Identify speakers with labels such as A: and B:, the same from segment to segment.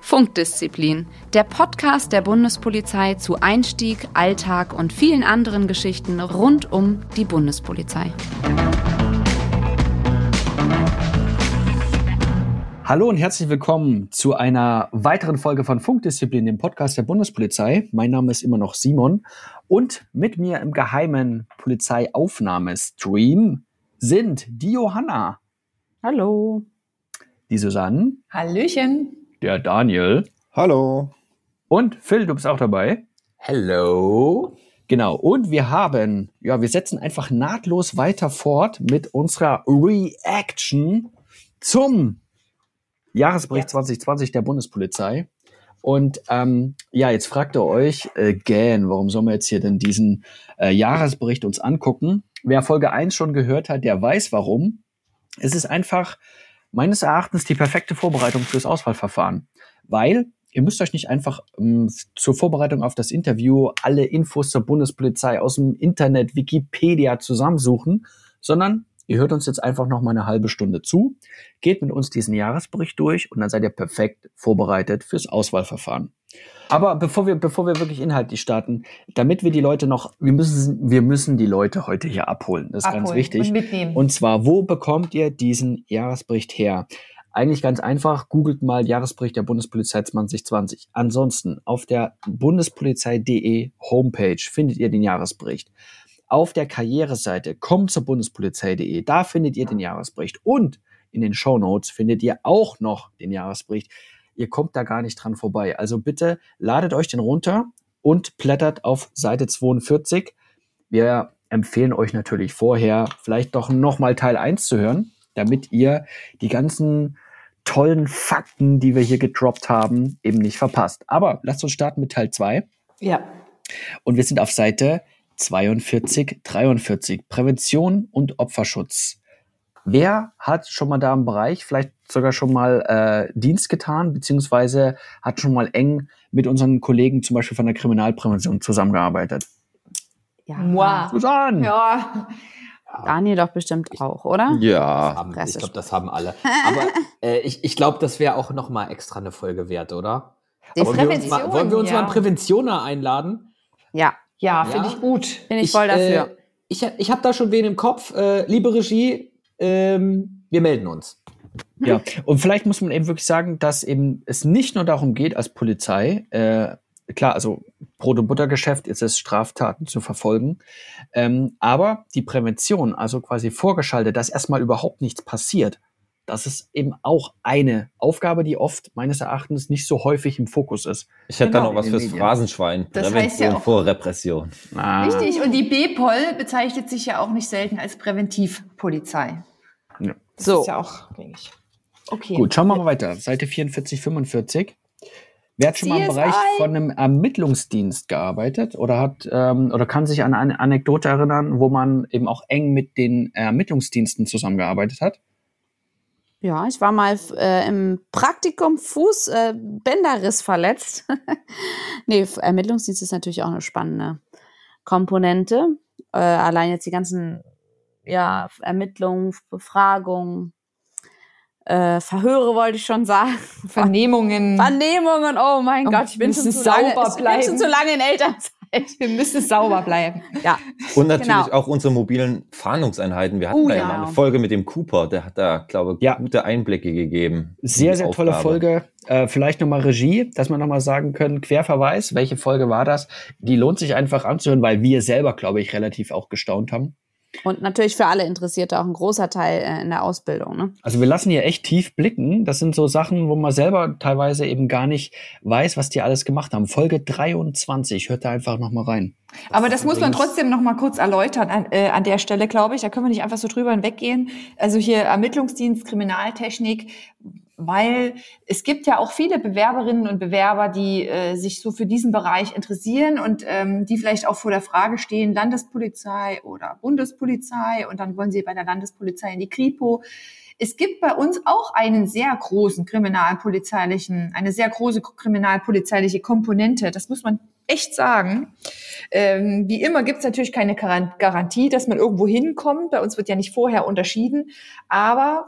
A: Funkdisziplin, der Podcast der Bundespolizei zu Einstieg, Alltag und vielen anderen Geschichten rund um die Bundespolizei.
B: Hallo und herzlich willkommen zu einer weiteren Folge von Funkdisziplin, dem Podcast der Bundespolizei. Mein Name ist immer noch Simon und mit mir im geheimen Polizeiaufnahmestream sind die Johanna.
A: Hallo.
B: Die Susanne.
C: Hallöchen.
B: Der Daniel.
D: Hallo.
B: Und Phil, du bist auch dabei.
E: Hello.
B: Genau. Und wir haben, ja, wir setzen einfach nahtlos weiter fort mit unserer Reaction zum Jahresbericht ja. 2020 der Bundespolizei. Und ähm, ja, jetzt fragt ihr euch, äh, gähn, warum sollen wir jetzt hier denn diesen äh, Jahresbericht uns angucken? Wer Folge 1 schon gehört hat, der weiß warum. Es ist einfach meines Erachtens die perfekte Vorbereitung fürs Auswahlverfahren. Weil ihr müsst euch nicht einfach ähm, zur Vorbereitung auf das Interview alle Infos zur Bundespolizei aus dem Internet, Wikipedia zusammensuchen, sondern Ihr hört uns jetzt einfach noch mal eine halbe Stunde zu, geht mit uns diesen Jahresbericht durch und dann seid ihr perfekt vorbereitet fürs Auswahlverfahren. Aber bevor wir, bevor wir wirklich inhaltlich starten, damit wir die Leute noch, wir müssen, wir müssen die Leute heute hier abholen. Das ist abholen ganz wichtig. Und, mitnehmen. und zwar, wo bekommt ihr diesen Jahresbericht her? Eigentlich ganz einfach, googelt mal Jahresbericht der Bundespolizei 2020. Ansonsten auf der bundespolizei.de Homepage findet ihr den Jahresbericht auf der Karriereseite kommt zur Bundespolizei.de. Da findet ihr den Jahresbericht und in den Show Notes findet ihr auch noch den Jahresbericht. Ihr kommt da gar nicht dran vorbei. Also bitte ladet euch den runter und blättert auf Seite 42. Wir empfehlen euch natürlich vorher vielleicht doch nochmal Teil 1 zu hören, damit ihr die ganzen tollen Fakten, die wir hier gedroppt haben, eben nicht verpasst. Aber lasst uns starten mit Teil 2.
C: Ja.
B: Und wir sind auf Seite 42, 43. Prävention und Opferschutz. Wer hat schon mal da im Bereich vielleicht sogar schon mal äh, Dienst getan, beziehungsweise hat schon mal eng mit unseren Kollegen zum Beispiel von der Kriminalprävention zusammengearbeitet?
C: Ja. Moi.
B: Susanne.
C: Ja.
A: Daniel doch bestimmt auch, oder?
E: Ja, haben, ich glaube, das haben alle. Aber äh, ich, ich glaube, das wäre auch noch mal extra eine Folge wert, oder?
C: Die wollen, wir
E: mal, wollen wir uns ja. mal einen Präventioner einladen?
A: Ja.
C: Ja, finde ich gut.
A: Finde ich, voll dafür.
E: Äh, ich ich habe da schon wen im Kopf. Äh, liebe Regie, ähm, wir melden uns.
B: Ja, und vielleicht muss man eben wirklich sagen, dass eben es nicht nur darum geht, als Polizei, äh, klar, also Brot- und Buttergeschäft ist es, Straftaten zu verfolgen, ähm, aber die Prävention, also quasi vorgeschaltet, dass erstmal überhaupt nichts passiert, das ist eben auch eine Aufgabe, die oft meines Erachtens nicht so häufig im Fokus ist.
D: Ich hätte genau. da noch was fürs Phrasenschwein.
C: Das Prävention heißt ja auch,
D: vor Repression.
C: Ah. Richtig. Und die BPOL bezeichnet sich ja auch nicht selten als Präventivpolizei.
B: Ja.
C: Das so. ist ja auch gängig.
B: Okay. Gut, schauen wir mal weiter. Seite 44, 45. Wer hat schon mal im Bereich von einem Ermittlungsdienst gearbeitet oder hat ähm, oder kann sich an eine Anekdote erinnern, wo man eben auch eng mit den Ermittlungsdiensten zusammengearbeitet hat?
A: Ja, ich war mal äh, im Praktikum Fuß äh, Bänderriss verletzt. nee, Ermittlungsdienst ist natürlich auch eine spannende Komponente. Äh, allein jetzt die ganzen ja, Ermittlungen, Befragungen, äh, Verhöre wollte ich schon sagen.
C: Vernehmungen.
A: Vernehmungen, oh mein Gott, ich bin schon zu lange, ich bin schon zu lange in Elternzeit.
C: Wir müssen sauber bleiben.
A: Ja.
D: Und natürlich genau. auch unsere mobilen Fahndungseinheiten. Wir hatten uh, da ja. mal eine Folge mit dem Cooper, der hat da, glaube ich, ja. gute Einblicke gegeben.
B: Sehr, sehr Aufgabe. tolle Folge. Äh, vielleicht nochmal Regie, dass wir nochmal sagen können, Querverweis, welche Folge war das? Die lohnt sich einfach anzuhören, weil wir selber, glaube ich, relativ auch gestaunt haben.
A: Und natürlich für alle Interessierte auch ein großer Teil äh, in der Ausbildung. Ne?
B: Also wir lassen hier echt tief blicken. Das sind so Sachen, wo man selber teilweise eben gar nicht weiß, was die alles gemacht haben. Folge 23, hört da einfach nochmal rein.
C: Aber das muss man trotzdem noch mal kurz erläutern an, äh, an der Stelle, glaube ich. Da können wir nicht einfach so drüber hinweggehen. Also hier Ermittlungsdienst, Kriminaltechnik, weil es gibt ja auch viele Bewerberinnen und Bewerber, die äh, sich so für diesen Bereich interessieren und ähm, die vielleicht auch vor der Frage stehen, Landespolizei oder Bundespolizei und dann wollen sie bei der Landespolizei in die Kripo. Es gibt bei uns auch einen sehr großen kriminalpolizeilichen, eine sehr große kriminalpolizeiliche Komponente. Das muss man echt sagen. Ähm, wie immer gibt es natürlich keine Garantie, dass man irgendwo hinkommt. Bei uns wird ja nicht vorher unterschieden, aber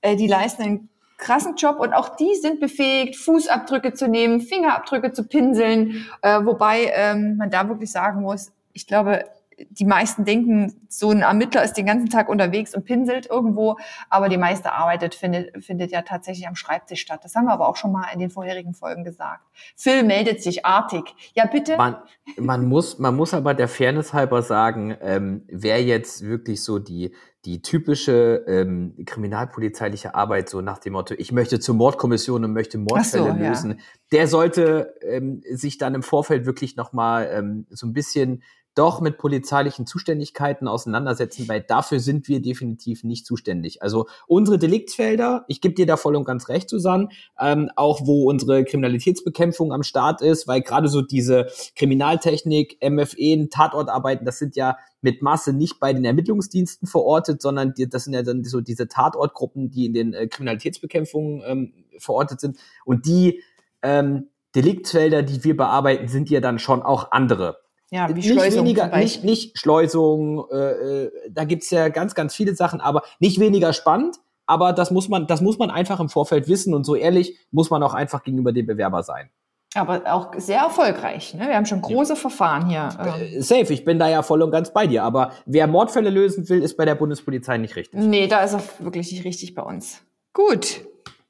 C: äh, die leisten einen krassen Job und auch die sind befähigt, Fußabdrücke zu nehmen, Fingerabdrücke zu pinseln, äh, wobei ähm, man da wirklich sagen muss, ich glaube, die meisten denken, so ein Ermittler ist den ganzen Tag unterwegs und pinselt irgendwo, aber die meiste Arbeit findet, findet ja tatsächlich am Schreibtisch statt. Das haben wir aber auch schon mal in den vorherigen Folgen gesagt. Phil meldet sich artig. Ja, bitte?
F: Man, man, muss, man muss aber der Fairness halber sagen, ähm, wer jetzt wirklich so die, die typische ähm, kriminalpolizeiliche Arbeit, so nach dem Motto, ich möchte zur Mordkommission und möchte Mordfälle so, lösen, ja. der sollte ähm, sich dann im Vorfeld wirklich nochmal ähm, so ein bisschen doch mit polizeilichen Zuständigkeiten auseinandersetzen, weil dafür sind wir definitiv nicht zuständig. Also unsere Deliktsfelder, ich gebe dir da voll und ganz recht, Susanne, ähm, auch wo unsere Kriminalitätsbekämpfung am Start ist, weil gerade so diese Kriminaltechnik, MFE, Tatortarbeiten, das sind ja mit Masse nicht bei den Ermittlungsdiensten verortet, sondern die, das sind ja dann so diese Tatortgruppen, die in den äh, Kriminalitätsbekämpfungen ähm, verortet sind. Und die ähm, Deliktsfelder, die wir bearbeiten, sind ja dann schon auch andere. Ja, wie nicht Schleusung weniger, nicht, nicht Schleusung, äh, äh, da gibt's ja ganz, ganz viele Sachen, aber nicht weniger spannend, aber das muss man, das muss man einfach im Vorfeld wissen und so ehrlich muss man auch einfach gegenüber dem Bewerber sein.
C: Aber auch sehr erfolgreich. Ne? Wir haben schon große ja. Verfahren hier.
F: Äh, safe, ich bin da ja voll und ganz bei dir. Aber wer Mordfälle lösen will, ist bei der Bundespolizei nicht richtig.
C: Nee, da ist er wirklich nicht richtig bei uns. Gut.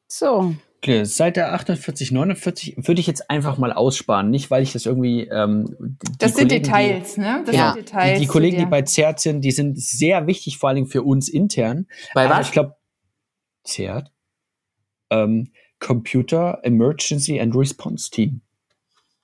B: So, Seite 48, 49 würde ich jetzt einfach mal aussparen. Nicht, weil ich das irgendwie. Ähm,
C: das sind Kollegen, Details, die, ne? Das
B: ja,
C: sind Details.
B: Die, die Kollegen, die bei CERT sind, die sind sehr wichtig, vor allem für uns intern.
F: Bei was?
B: Ich glaube, CERT. Ähm, Computer Emergency and Response Team.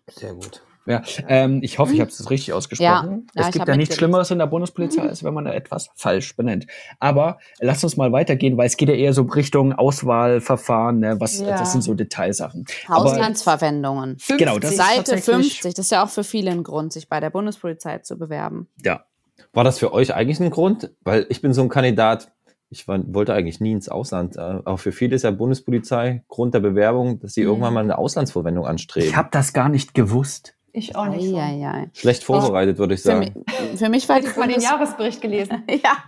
F: Sehr gut.
B: Ja, ähm, ich hoffe, ich habe es richtig ausgesprochen. Ja, ja, es gibt ja nichts Schlimmeres in der Bundespolizei, mhm. als wenn man da etwas falsch benennt. Aber lass uns mal weitergehen, weil es geht ja eher so Richtung Auswahlverfahren, ne, was ja. das sind so Detailsachen.
A: Auslandsverwendungen.
B: 50. Genau, das
A: Seite 50, das ist ja auch für viele ein Grund, sich bei der Bundespolizei zu bewerben.
B: Ja.
D: War das für euch eigentlich ein Grund? Weil ich bin so ein Kandidat, ich war, wollte eigentlich nie ins Ausland. Äh, aber für viele ist ja Bundespolizei Grund der Bewerbung, dass sie mhm. irgendwann mal eine Auslandsverwendung anstreben.
B: Ich habe das gar nicht gewusst.
C: Ich auch nicht. So.
A: Ja, ja.
D: Schlecht vorbereitet, würde ich sagen.
A: Für mich, für mich war die
C: mal den Jahresbericht gelesen.
A: ja.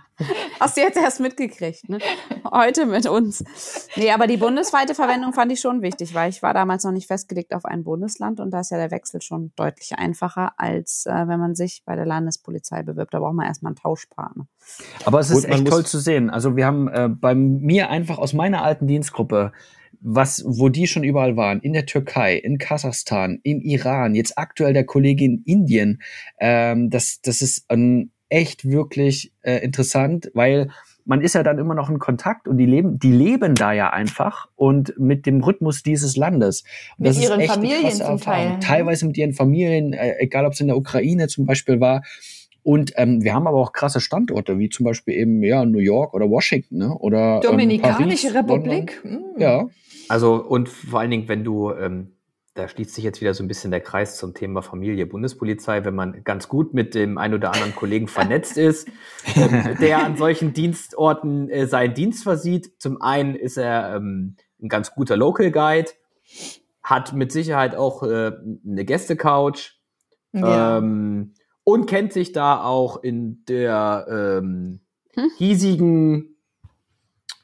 A: Hast du jetzt erst mitgekriegt, ne? Heute mit uns. Nee, aber die bundesweite Verwendung fand ich schon wichtig, weil ich war damals noch nicht festgelegt auf ein Bundesland und da ist ja der Wechsel schon deutlich einfacher, als äh, wenn man sich bei der Landespolizei bewirbt. Da braucht man erstmal einen Tauschpartner.
B: Aber es ist Gut, echt toll zu sehen. Also wir haben äh, bei mir einfach aus meiner alten Dienstgruppe was, wo die schon überall waren, in der Türkei, in Kasachstan, im Iran, jetzt aktuell der Kollege in Indien, ähm, das, das ist ähm, echt wirklich äh, interessant, weil man ist ja dann immer noch in Kontakt und die leben, die leben da ja einfach und mit dem Rhythmus dieses Landes. Und
C: mit ihren Familien zum Teil.
B: Ne? Teilweise mit ihren Familien, äh, egal ob es in der Ukraine zum Beispiel war. Und ähm, wir haben aber auch krasse Standorte, wie zum Beispiel eben ja New York oder Washington ne? oder
C: ähm, Dominikanische ähm, Republik.
B: Mhm. Ja,
F: also und vor allen Dingen, wenn du, ähm, da schließt sich jetzt wieder so ein bisschen der Kreis zum Thema Familie, Bundespolizei, wenn man ganz gut mit dem ein oder anderen Kollegen vernetzt ist, ähm, der an solchen Dienstorten äh, seinen Dienst versieht. Zum einen ist er ähm, ein ganz guter Local Guide, hat mit Sicherheit auch äh, eine Gästecouch ja. ähm, und kennt sich da auch in der ähm, hm? hiesigen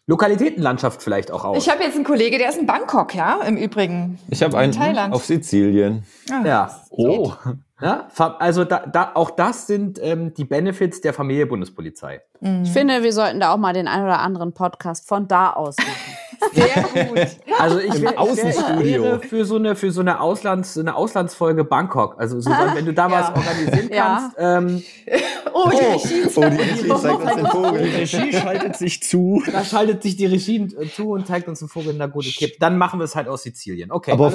F: Lokalitätenlandschaft vielleicht auch aus.
C: Ich habe jetzt einen Kollege, der ist in Bangkok, ja, im Übrigen.
D: Ich habe einen Thailand. auf Sizilien.
F: Ah, ja. Oh. Ja, also da, da, auch das sind ähm, die Benefits der Familie Bundespolizei.
A: Mhm. Ich finde, wir sollten da auch mal den ein oder anderen Podcast von da aus machen.
C: Sehr gut.
F: Also ich wäre wär für so eine für so eine Auslands eine Auslandsfolge Bangkok. Also Susanne, wenn du da was organisieren kannst. Ja. Ähm,
C: oh, die oh. Regie, oh, die Regie
B: zeigt uns den Vogel. Die Regie schaltet sich zu.
F: Da schaltet sich die Regie zu und zeigt uns den Vogel. Na gut, okay. Dann machen wir es halt aus Sizilien. Okay.
D: Aber,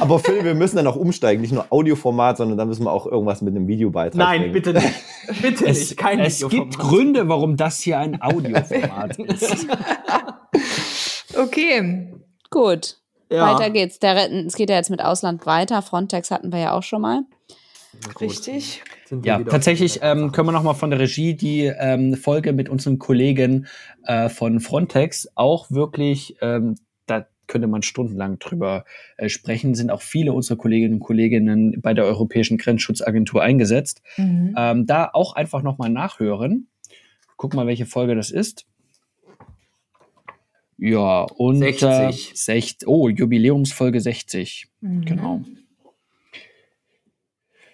D: aber Phil, wir müssen dann auch umsteigen. Nicht nur Audioformat, sondern dann müssen wir auch irgendwas mit einem Videobeitrag
F: Nein,
D: bringen.
F: bitte nicht. Bitte
B: es,
F: nicht. Kein
B: es gibt Gründe, warum das hier ein Audioformat ist.
C: Okay.
A: Gut. Ja. Weiter geht's. Der, es geht ja jetzt mit Ausland weiter. Frontex hatten wir ja auch schon mal.
C: Richtig.
B: Ja, tatsächlich ähm, können wir noch mal von der Regie die ähm, Folge mit unseren Kollegen äh, von Frontex auch wirklich, ähm, da könnte man stundenlang drüber äh, sprechen. Sind auch viele unserer Kolleginnen und Kollegen bei der Europäischen Grenzschutzagentur eingesetzt.
C: Mhm.
B: Ähm, da auch einfach nochmal nachhören. Guck mal, welche Folge das ist. Ja, und
F: 60.
B: Äh, 60. Oh, Jubiläumsfolge 60.
C: Mhm.
B: Genau.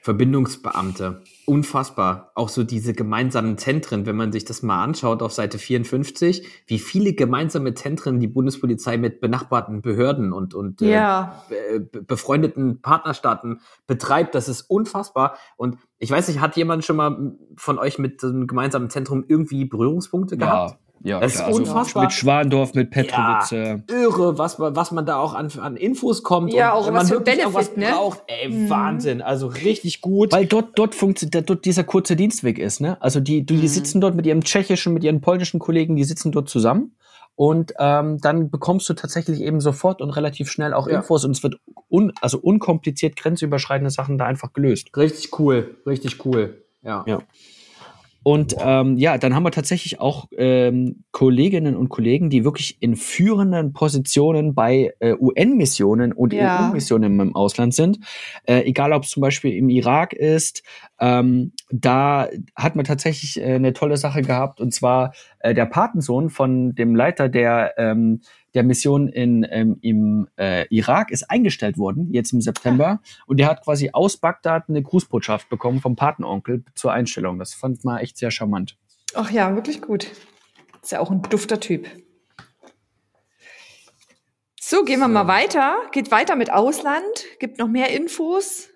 F: Verbindungsbeamte. Unfassbar. Auch so diese gemeinsamen Zentren, wenn man sich das mal anschaut auf Seite 54, wie viele gemeinsame Zentren die Bundespolizei mit benachbarten Behörden und, und äh,
C: Ja.
F: be- be- befreundeten Partnerstaaten betreibt, das ist unfassbar. Und ich weiß nicht, hat jemand schon mal von euch mit so einem gemeinsamen Zentrum irgendwie Berührungspunkte gehabt?
B: Ja, ja,
F: Das ist
B: klar. Also
F: unfassbar.
B: mit Schwandorf, mit Petrovice.
F: Irre, was, man- was man da auch an, an Infos kommt.
C: Ja,
F: und
C: auch
F: wenn
C: was
F: man
C: für
F: wirklich
C: Benefit, ne?
F: braucht. Ey,
C: Mhm.
F: Wahnsinn. Also richtig gut.
B: Weil dort, dort funktioniert, dort dieser kurze Dienstweg ist, ne? Also die, die
F: Mhm.
B: sitzen dort mit ihrem tschechischen, mit ihren polnischen Kollegen, die sitzen dort zusammen. Und ähm, dann bekommst du tatsächlich eben sofort und relativ schnell auch
F: Ja.
B: Infos und es wird un, also unkompliziert grenzüberschreitende Sachen da einfach gelöst.
F: Richtig cool, richtig cool. Ja.
B: Ja. Und ähm, ja, dann haben wir tatsächlich auch ähm, Kolleginnen und Kollegen, die wirklich in führenden Positionen bei äh, UN-Missionen und
C: Ja.
B: EU-Missionen im Ausland sind. Äh, egal, ob es zum Beispiel im Irak ist. Ähm, da hat man tatsächlich äh, eine tolle Sache gehabt. Und zwar äh, der Patensohn von dem Leiter der, ähm, der Mission in, ähm, im äh, Irak ist eingestellt worden, jetzt im September. Und der hat quasi aus Bagdad eine Grußbotschaft bekommen vom Patenonkel zur Einstellung. Das fand man echt sehr charmant.
C: Ach ja, wirklich gut. Ist ja auch ein dufter Typ. So, gehen wir mal weiter. Geht weiter mit Ausland. Gibt noch mehr Infos.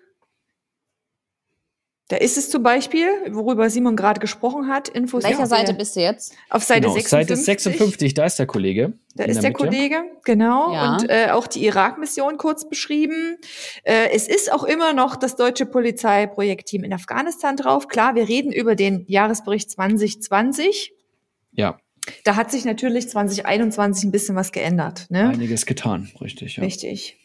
C: Da ist es zum Beispiel, worüber Simon gerade gesprochen hat. Infos
A: Welcher
C: auf
A: Seite
C: der-
A: bist du jetzt?
C: Auf Seite
B: genau,
C: 56.
B: Seite 56, da ist der Kollege.
C: Da ist der
B: Mitte.
C: Kollege, genau.
A: Ja.
C: Und äh, auch die Irak-Mission kurz beschrieben. Äh, es ist auch immer noch das deutsche Polizeiprojektteam in Afghanistan drauf. Klar, wir reden über den Jahresbericht 2020.
B: Ja,
C: Da hat sich natürlich 2021 ein bisschen was geändert. Ne?
B: einiges getan, richtig. Ja.
C: Richtig.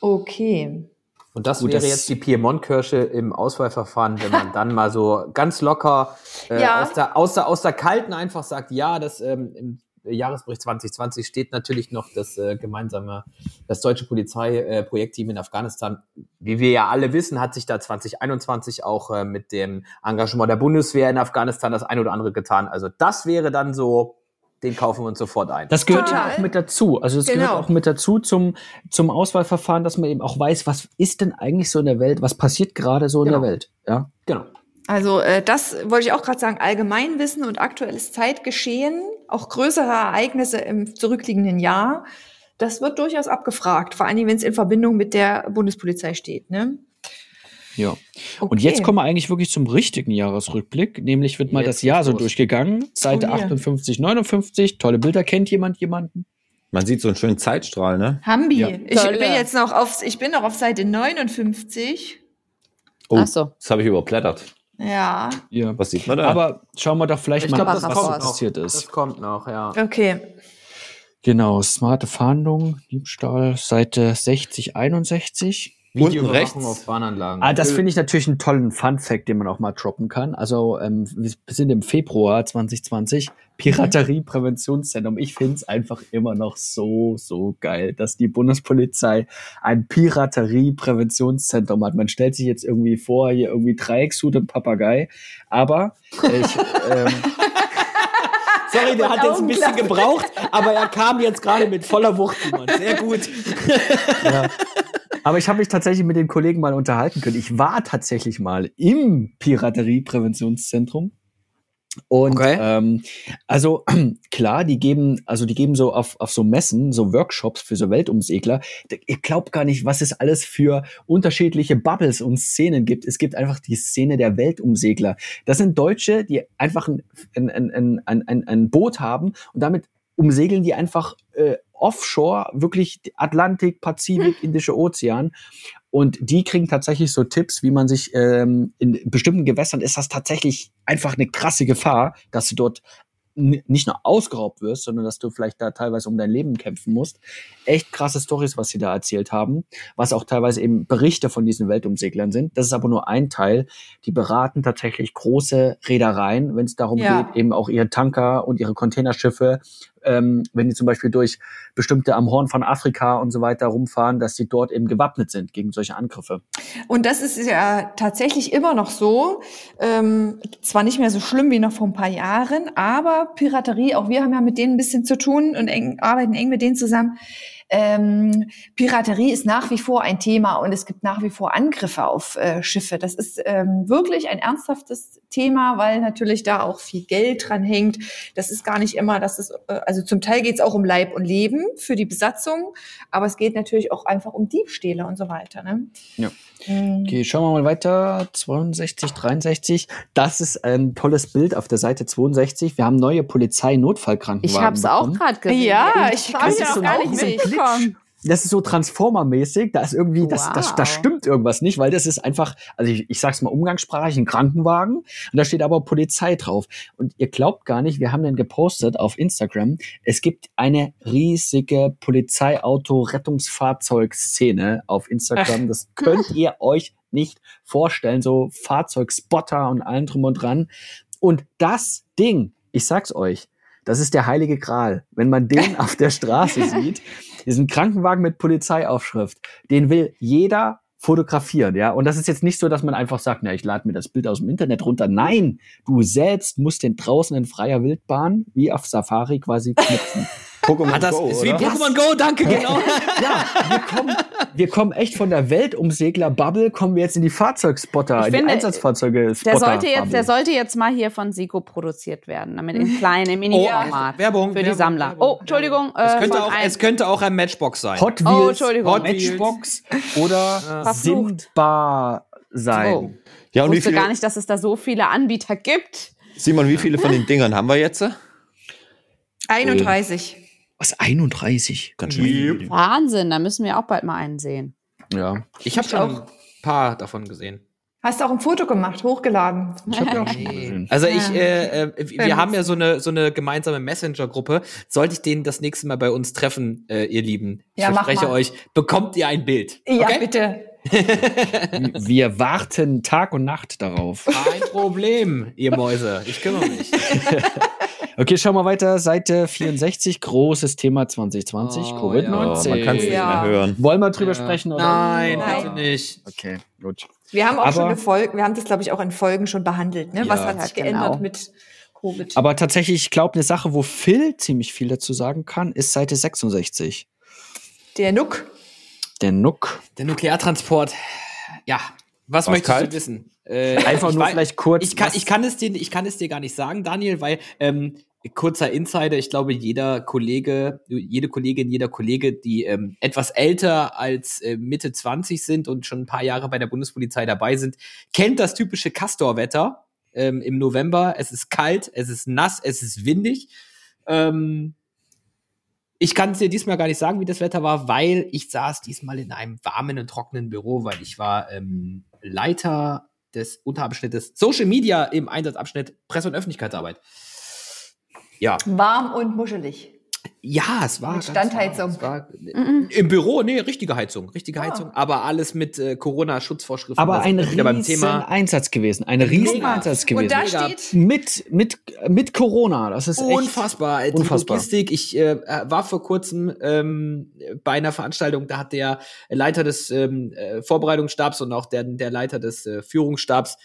C: Okay.
F: Und das
B: Gut,
F: wäre
B: das-
F: jetzt die Piemont-Kirsche im Auswahlverfahren, wenn man dann mal so ganz locker äh,
C: Ja.
F: aus, der, aus, der, aus der Kalten einfach sagt, ja, das ähm, im Jahresbericht 2020 steht natürlich noch das äh, gemeinsame, das deutsche Polizeiprojektteam in Afghanistan. Wie wir ja alle wissen, hat sich da 2021 auch äh, mit dem Engagement der Bundeswehr in Afghanistan das ein oder andere getan. Also das wäre dann so, den kaufen wir uns sofort ein.
B: Das gehört ja
C: Total.
B: auch mit dazu. Also es
C: Genau.
B: gehört auch mit dazu zum, zum Auswahlverfahren, dass man eben auch weiß, was ist denn eigentlich so in der Welt, was passiert gerade so in
F: Genau.
B: der Welt. Ja.
F: genau.
C: Also äh, das wollte ich auch gerade sagen, Allgemeinwissen und aktuelles Zeitgeschehen, auch größere Ereignisse im zurückliegenden Jahr, das wird durchaus abgefragt, vor allem wenn es in Verbindung mit der Bundespolizei steht. Ne?
B: Ja.
C: Okay.
B: Und jetzt kommen wir eigentlich wirklich zum richtigen Jahresrückblick, nämlich wird mal
F: Jetzt
B: das Jahr so
F: los.
B: durchgegangen. Seite
C: Oh, hier.
B: 58, 59, tolle Bilder. Kennt jemand jemanden?
D: Man sieht so einen schönen Zeitstrahl, ne?
C: Hambi,
B: Ja.
C: ich
A: Tolle.
C: bin jetzt noch auf, ich bin noch auf Seite 59.
D: Oh,
A: Ach so.
D: das habe ich überblättert.
C: Ja,
B: Ja.
D: Was sieht man da?
B: Aber schauen wir doch vielleicht
F: Ich
B: mal,
F: glaube,
A: das
B: was
A: noch.
B: passiert
F: Das
B: ist.
F: kommt noch, ja.
C: okay.
B: Genau, smarte Fahndung, Diebstahl, Seite 60, 61.
D: Unten
F: Videoüberwachung
D: rechts.
F: auf Bahnanlagen.
B: Ah, das finde ich natürlich einen tollen Fun-Fact, den man auch mal droppen kann. Also, ähm, wir sind im Februar 2020, Piraterie-Präventionszentrum. Ich finde es einfach immer noch so, so geil, dass die Bundespolizei ein Piraterie-Präventionszentrum hat. Man stellt sich jetzt irgendwie vor, hier irgendwie Dreieckshut und Papagei. Aber äh, ich, ähm,
F: Sorry, der hat jetzt ein bisschen gebraucht, aber er kam jetzt gerade mit voller Wucht, Simon. Sehr gut.
B: Ja. Aber ich habe mich tatsächlich mit den Kollegen mal unterhalten können. Ich war tatsächlich mal im Pirateriepräventionszentrum. Und
F: Okay.
B: ähm, also klar, die geben, also die geben so auf, auf so Messen, so Workshops für so Weltumsegler. Ihr glaubt gar nicht, was es alles für unterschiedliche Bubbles und Szenen gibt. Es gibt einfach die Szene der Weltumsegler. Das sind Deutsche, die einfach ein, ein, ein, ein, ein, ein Boot haben und damit umsegeln die einfach äh, offshore, wirklich Atlantik, Pazifik, Indische Ozean. Und die kriegen tatsächlich so Tipps, wie man sich ähm, in bestimmten Gewässern ist das tatsächlich einfach eine krasse Gefahr, dass du dort nicht nur ausgeraubt wirst, sondern dass du vielleicht da teilweise um dein Leben kämpfen musst. Echt krasse Stories, was sie da erzählt haben, was auch teilweise eben Berichte von diesen Weltumseglern sind. Das ist aber nur ein Teil. Die beraten tatsächlich große Reedereien, wenn es darum
C: Ja.
B: geht, eben auch ihre Tanker und ihre Containerschiffe ähm, wenn die zum Beispiel durch bestimmte am Horn von Afrika und so weiter rumfahren, dass sie dort eben gewappnet sind gegen solche Angriffe.
C: Und das ist ja tatsächlich immer noch so. Ähm, zwar nicht mehr so schlimm wie noch vor ein paar Jahren, aber Piraterie, auch wir haben ja mit denen ein bisschen zu tun und eng, arbeiten eng mit denen zusammen. Ähm, Piraterie ist nach wie vor ein Thema und es gibt nach wie vor Angriffe auf äh, Schiffe. Das ist ähm, wirklich ein ernsthaftes Thema, weil natürlich da auch viel Geld dran hängt. Das ist gar nicht immer, dass es, äh, also zum Teil geht es auch um Leib und Leben für die Besatzung, aber es geht natürlich auch einfach um Diebstähle und so weiter. Ne?
B: Ja.
C: Mhm.
B: Okay, schauen wir mal weiter. 62, 63. Das ist ein tolles Bild auf der Seite 62. Wir haben neue Polizei-Notfallkrankenwagen.
A: Ich habe es auch gerade gesehen.
C: Ja, ich
A: ja
C: es
A: auch gar
C: auch
A: nicht
C: nicht.
A: Mitbekommen.
B: Das ist so Transformer-mäßig. Da ist irgendwie, das, das, das
A: Wow.
B: stimmt irgendwas nicht, weil das ist einfach, also ich, ich sag's mal umgangssprachig, ein Krankenwagen. Und da steht aber Polizei drauf. Und ihr glaubt gar nicht, wir haben den gepostet auf Instagram. Es gibt eine riesige Polizeiauto-Rettungsfahrzeugszene auf Instagram. Das könnt ihr euch nicht vorstellen. So Fahrzeugspotter und allem drum und dran. Und das Ding, ich sag's euch, das ist der heilige Gral. Wenn man den auf der Straße sieht, diesen Krankenwagen mit Polizeiaufschrift, den will jeder fotografieren, ja. Und das ist jetzt nicht so, dass man einfach sagt, na, ich lade mir das Bild aus dem Internet runter. Nein, du selbst musst den draußen in freier Wildbahn wie auf Safari quasi knüpfen.
D: Pokémon
F: Ah, das
D: Go,
F: ist wie
D: oder?
F: Pokémon Go, danke, genau.
B: ja, wir kommen, wir kommen echt von der Weltumsegler-Bubble, kommen wir jetzt in die Fahrzeugspotter,
A: Ich
B: in die Einsatzfahrzeuge.
A: Der sollte, jetzt, der sollte jetzt mal hier von Siko produziert werden, damit in kleinem Mini-Format.
F: Oh, Werbung.
A: Für die
F: Werbung,
A: Sammler.
F: Werbung,
A: Oh, Entschuldigung,
F: Es
A: äh,
F: könnte,
A: von
F: auch,
A: ein-
F: es könnte auch ein Matchbox sein.
B: Hot
A: Oh,
B: Wheels,
A: Entschuldigung.
B: Matchbox oder. Simba sein.
A: Oh.
D: Ja, und wie
A: wusste gar nicht, dass es da so viele Anbieter gibt.
D: Simon, wie viele von den Dingern haben wir jetzt?
C: 31.
B: Was, 31? Ganz schön.
A: Wahnsinn, da müssen wir auch bald mal einen sehen.
B: Ja.
F: Ich habe schon
C: auch.
F: ein paar davon gesehen.
C: Hast du auch ein Foto gemacht, hochgeladen?
B: Ich habe ja auch schon gesehen.
F: Also ich, äh, äh, wir haben ja so eine so eine gemeinsame Messenger-Gruppe. Sollte ich den das nächste Mal bei uns treffen, äh, ihr Lieben? Ich
C: Ja,
F: verspreche euch, bekommt ihr ein Bild.
C: Ja,
F: okay?
C: bitte.
B: Wir warten Tag und Nacht darauf.
F: Kein Problem, ihr Mäuse. Ich kümmere mich.
B: Okay, schauen wir weiter. Seite 64, großes Thema 2020,
F: Oh,
D: Oh,
B: Covid-19.
D: man kann es nicht
C: Ja.
D: mehr hören.
B: Wollen wir drüber
F: Ja.
B: sprechen? Oder?
F: Nein,
C: Nein.
F: bitte nicht.
B: Okay, gut.
C: Wir haben auch
B: Aber-
C: schon eine Folge, wir haben das, glaube ich, auch in Folgen schon behandelt. Ne?
F: Ja,
C: Was hat sich
A: ja,
C: geändert
A: genau.
C: mit Covid?
B: Aber tatsächlich, ich glaube, eine Sache, wo Phil ziemlich viel dazu sagen kann, ist Seite 66.
C: Der Nuck.
B: Der Nuck.
F: Der Nukleartransport. Ja, was
D: War's
F: möchtest
D: kalt?
F: du wissen? Äh,
B: Einfach
F: ich
B: nur
F: wei-
B: vielleicht kurz.
F: Ich kann, ich, kann es dir, ich kann es dir gar nicht sagen, Daniel, weil ähm, kurzer Insider, ich glaube, jeder Kollege, jede Kollegin, jeder Kollege, die ähm, etwas älter als äh, Mitte 20 sind und schon ein paar Jahre bei der Bundespolizei dabei sind, kennt das typische Castor-Wetter ähm, im November. Es ist kalt, es ist nass, es ist windig. Ähm, ich kann es dir diesmal gar nicht sagen, wie das Wetter war, weil ich saß diesmal in einem warmen und trockenen Büro, weil ich war ähm, Leiter des Unterabschnittes Social Media im Einsatzabschnitt Presse- und Öffentlichkeitsarbeit. Ja,
C: Warm und muschelig.
F: Ja, es war
C: Mit Standheizung.
F: Es war, Im Büro, nee, richtige Heizung, richtige Heizung, aber alles mit äh, Corona-Schutzvorschriften.
B: aber ein riesen Einsatz gewesen. Ein riesen
F: Mega.
B: Einsatz
C: Und
B: gewesen.
C: da steht,
B: mit, mit, mit Corona. Das ist echt.
F: Unfassbar. Die
B: unfassbar.
F: Logistik. Ich äh, war vor kurzem ähm, bei einer Veranstaltung, da hat der Leiter des ähm, äh, Vorbereitungsstabs und auch der, der Leiter des äh, Führungsstabs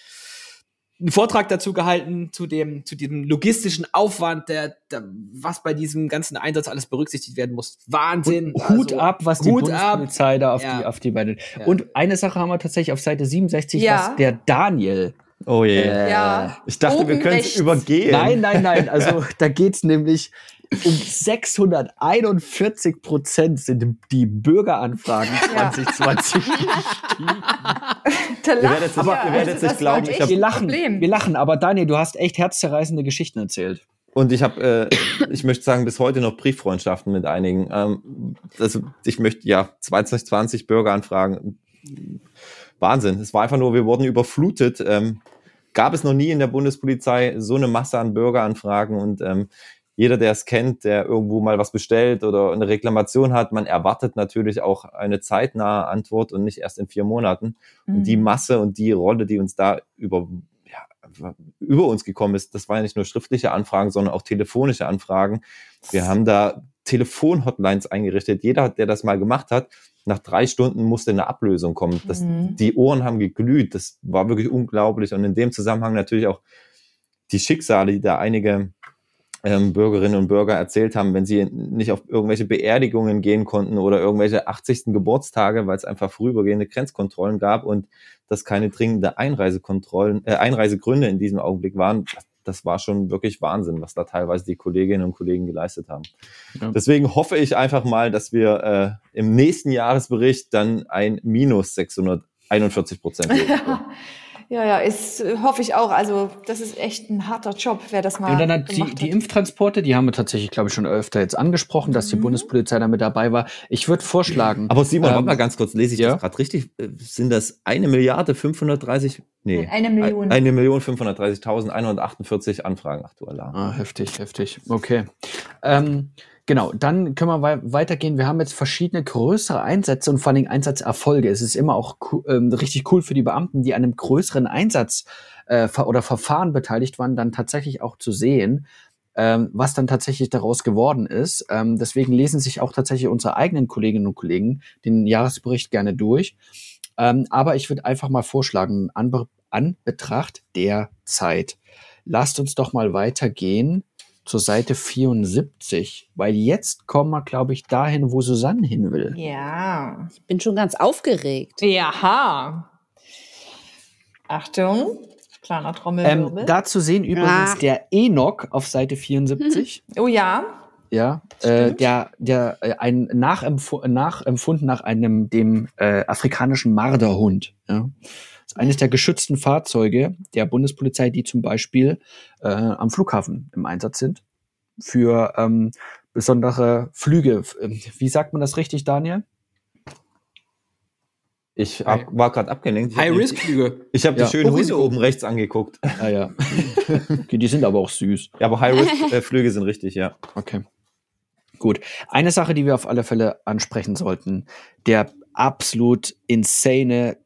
F: einen Vortrag dazu gehalten, zu dem, zu diesem logistischen Aufwand, der, der was bei diesem ganzen Einsatz alles berücksichtigt werden muss. Wahnsinn.
B: Hut
F: Also,
B: ab, was die
F: Hut ab.
B: Bundespolizei da auf
F: Ja.
B: die, auf die Beine.
F: Ja.
B: Und eine Sache haben wir tatsächlich auf Seite 67,
C: Ja.
B: was der Daniel.
D: Oh je.
B: Äh,
C: ja,
D: Ich dachte, wir
C: Oben
D: können es übergehen.
B: Nein, nein, nein. Also da geht's nämlich um 641 Prozent sind die Bürgeranfragen
C: Ja.
B: 2020.
C: der
D: Ihr werdet es-
C: ja.
D: ihr werdet es
C: Das
D: nicht glauben, ich hab-
B: wir lachen,
C: Problem.
B: wir lachen. Aber Daniel, du hast echt herzzerreißende Geschichten erzählt.
D: Und ich habe, äh, ich möchte sagen, bis heute noch Brieffreundschaften mit einigen. Ähm, also ich möchte, ja, 2020 Bürgeranfragen. Wahnsinn. Es war einfach nur, wir wurden überflutet. Ähm, gab es noch nie in der Bundespolizei so eine Masse an Bürgeranfragen und ähm, jeder, der es kennt, der irgendwo mal was bestellt oder eine Reklamation hat, man erwartet natürlich auch eine zeitnahe Antwort und nicht erst in vier Monaten. Und die
C: Mhm.
D: Masse und die Rolle, die uns da über ja, über uns gekommen ist, das war ja nicht nur schriftliche Anfragen, sondern auch telefonische Anfragen. Wir haben da Telefonhotlines eingerichtet. Jeder, der das mal gemacht hat, nach drei Stunden musste eine Ablösung kommen. Das,
C: Mhm.
D: Die Ohren haben geglüht. Das war wirklich unglaublich. Und in dem Zusammenhang natürlich auch die Schicksale, die da einige ähm, Bürgerinnen und Bürger erzählt haben, wenn sie nicht auf irgendwelche Beerdigungen gehen konnten oder irgendwelche 80. Geburtstage, weil es einfach vorübergehende Grenzkontrollen gab und das keine dringende Einreisekontrollen, äh, Einreisegründe in diesem Augenblick waren. Das war schon wirklich Wahnsinn, was da teilweise die Kolleginnen und Kollegen geleistet haben.
B: Ja.
D: Deswegen hoffe ich einfach mal, dass wir äh, im nächsten Jahresbericht dann ein minus 641 Prozent
C: Ja, ja, ist, hoffe ich auch. Also, das ist echt ein harter Job, wer das mal
B: Und dann hat die,
C: gemacht
B: die
C: hat.
B: Impftransporte, die haben wir tatsächlich, glaube ich, schon öfter jetzt angesprochen, dass die
C: Mhm.
B: Bundespolizei da mit dabei war. Ich würde vorschlagen.
D: Aber Simon,
B: Ähm,
D: warte mal ganz kurz, lese ich
B: ja.
D: das gerade richtig? Sind das eine Milliarde 530? Nee.
C: Nein, eine Million.
D: Eine Million 530.148 Anfragen aktuell.
B: Ah, heftig, heftig. Okay. Ähm, genau, dann können wir wei weitergehen. Wir haben jetzt verschiedene größere Einsätze und vor allem Einsatzerfolge. Es ist immer auch ähm, richtig cool für die Beamten, die an einem größeren Einsatz äh, oder Verfahren beteiligt waren, dann tatsächlich auch zu sehen, ähm, was dann tatsächlich daraus geworden ist. Ähm, deswegen lesen sich auch tatsächlich unsere eigenen Kolleginnen und Kollegen den Jahresbericht gerne durch. Ähm, aber ich würde einfach mal vorschlagen, an, an Betracht der Zeit, lasst uns doch mal weitergehen zur Seite 74, weil jetzt kommen wir, glaube ich, dahin, wo Susanne hin will.
C: Ja.
A: Ich bin schon ganz aufgeregt.
C: Jaha. Achtung. Kleiner Trommelwirbel.
B: Ähm, da zu sehen übrigens
A: Ah.
B: der Enoch auf Seite 74.
C: oh ja.
B: Ja, äh, der, der äh, ein Nachempf nachempfunden nach einem dem äh, afrikanischen Marderhund. Ja. Das ist eines der geschützten Fahrzeuge der Bundespolizei, die zum Beispiel äh, am Flughafen im Einsatz sind für ähm, besondere Flüge. Ähm, Wie sagt man das richtig, Daniel?
D: Ich hab, war gerade abgelenkt. Ich
F: High-Risk-Flüge.
D: Ich habe
B: Ja.
D: die schönen Hunde
B: Hochrisiko.
D: oben rechts angeguckt.
B: Ah ja, okay, die sind aber auch süß.
D: Ja, aber High-Risk-Flüge sind richtig, ja.
B: Okay. Gut. Eine Sache, die wir auf alle Fälle ansprechen sollten, der absolut insane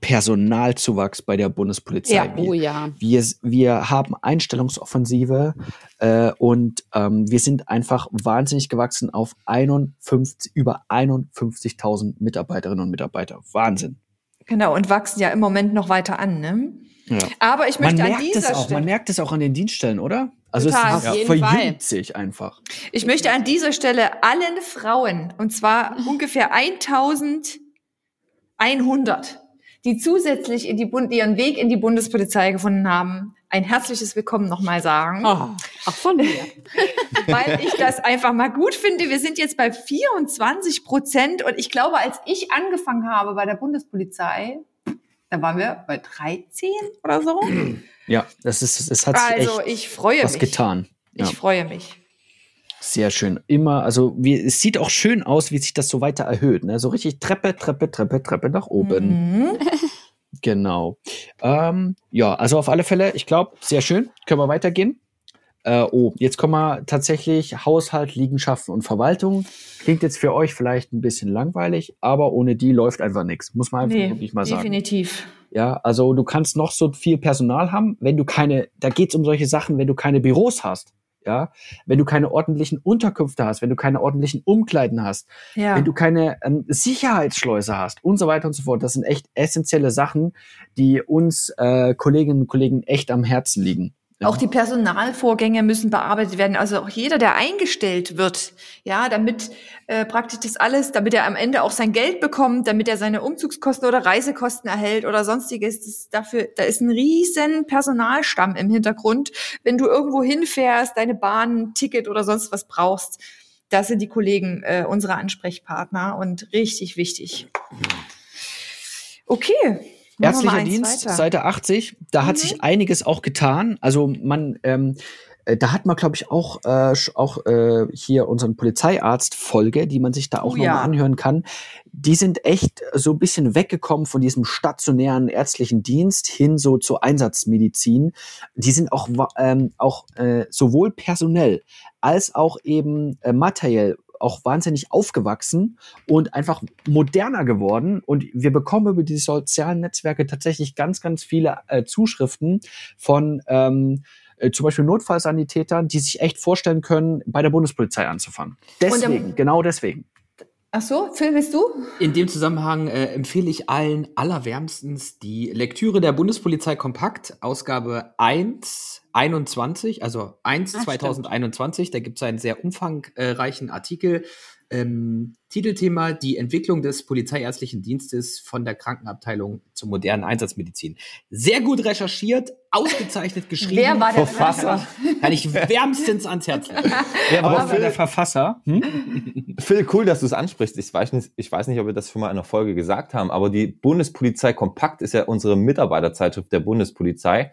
B: Personalzuwachs bei der Bundespolizei.
C: Ja.
B: Wir-
A: Oh ja.
B: Wir, wir haben Einstellungsoffensive äh, und ähm, wir sind einfach wahnsinnig gewachsen auf 51, über 51.000 Mitarbeiterinnen und Mitarbeiter. Wahnsinn.
C: Genau, und wachsen ja im Moment noch weiter an, ne?
B: Ja.
C: Aber ich
B: Man
C: möchte an
B: merkt es
C: dieser
B: auch, man
C: Stelle,
B: merkt es auch an den Dienststellen, oder? Also
C: Total.
B: es
A: jeden
B: verjüngt sich einfach.
C: ich möchte an dieser Stelle allen Frauen, und zwar ungefähr 1100, die zusätzlich in die Bund ihren Weg in die Bundespolizei gefunden haben, ein herzliches Willkommen nochmal sagen.
A: Oh, auch von mir.
C: weil ich das einfach mal gut finde. Wir sind jetzt bei 24 Prozent und ich glaube, als ich angefangen habe bei der Bundespolizei, da waren wir bei 13 oder so.
B: Ja, das ist, es hat sich
C: Also ich freue
B: was
C: mich.
B: getan. Ja.
C: Ich freue mich.
B: Sehr schön. Immer, also wie, es sieht auch schön aus, wie sich das so weiter erhöht. Ne? So richtig Treppe, Treppe, Treppe, Treppe nach oben.
C: Mhm.
B: Genau. Ähm, ja, also auf alle Fälle, ich glaube, sehr schön. Können wir weitergehen? Äh, oh, jetzt kommen wir tatsächlich Haushalt, Liegenschaften und Verwaltung. Klingt jetzt für euch vielleicht ein bisschen langweilig, aber ohne die läuft einfach nichts. Muss man einfach
C: Nee,
B: wirklich mal sagen.
C: definitiv.
B: Ja, also du kannst noch so viel Personal haben, wenn du keine, da geht's um solche Sachen, wenn du keine Büros hast. Ja, wenn du keine ordentlichen Unterkünfte hast, wenn du keine ordentlichen Umkleiden hast,
C: Ja.
B: wenn du keine ähm, Sicherheitsschleuse hast und so weiter und so fort. Das sind echt essentielle Sachen, die uns äh, Kolleginnen und Kollegen echt am Herzen liegen. Ja.
C: Auch die Personalvorgänge müssen bearbeitet werden. Also auch jeder, der eingestellt wird, ja, damit äh, praktisch das alles, damit er am Ende auch sein Geld bekommt, damit er seine Umzugskosten oder Reisekosten erhält oder sonstiges. Das dafür, da ist ein riesen Personalstamm im Hintergrund. Wenn du irgendwo hinfährst, deine Bahn, Ticket oder sonst was brauchst, da sind die Kollegen äh, unsere Ansprechpartner und richtig wichtig. Okay.
B: Ärztlicher Dienst,
C: weiter.
B: Seite 80, da hat
C: Mhm.
B: sich einiges auch getan. Also man, ähm, äh, da hat man, glaube ich, auch, äh, auch äh, hier unseren Polizeiarzt-Folge, die man sich da auch
C: Oh
B: noch
C: ja.
B: anhören kann. Die sind echt so ein bisschen weggekommen von diesem stationären ärztlichen Dienst hin so zur Einsatzmedizin. Die sind auch, ähm, auch äh, sowohl personell als auch eben äh, materiell auch wahnsinnig aufgewachsen und einfach moderner geworden. Und wir bekommen über die sozialen Netzwerke tatsächlich ganz, ganz viele äh, Zuschriften von ähm, äh, zum Beispiel Notfallsanitätern, die sich echt vorstellen können, bei der Bundespolizei anzufangen. Deswegen, genau deswegen.
C: Ach so, Phil, willst du?
F: In dem Zusammenhang äh, empfehle ich allen allerwärmstens die Lektüre der Bundespolizei Kompakt, Ausgabe 1, 21, also 1
A: Ah,
F: 2021. Da gibt es einen sehr umfangreichen Artikel. Ähm, Titelthema Die Entwicklung des polizeiärztlichen Dienstes von der Krankenabteilung zur modernen Einsatzmedizin. Sehr gut recherchiert, ausgezeichnet geschrieben.
C: Wer war der
D: Verfasser?
F: Kann ich wärmstens ans Herz legen.
B: Wer
D: Aber
B: war
D: Phil-
B: der Verfasser? Hm?
D: Phil, cool, dass du es ansprichst. Ich weiß, nicht, ich weiß nicht, ob wir das schon mal in einer Folge gesagt haben, aber die Bundespolizei Kompakt ist ja unsere Mitarbeiterzeitschrift der Bundespolizei,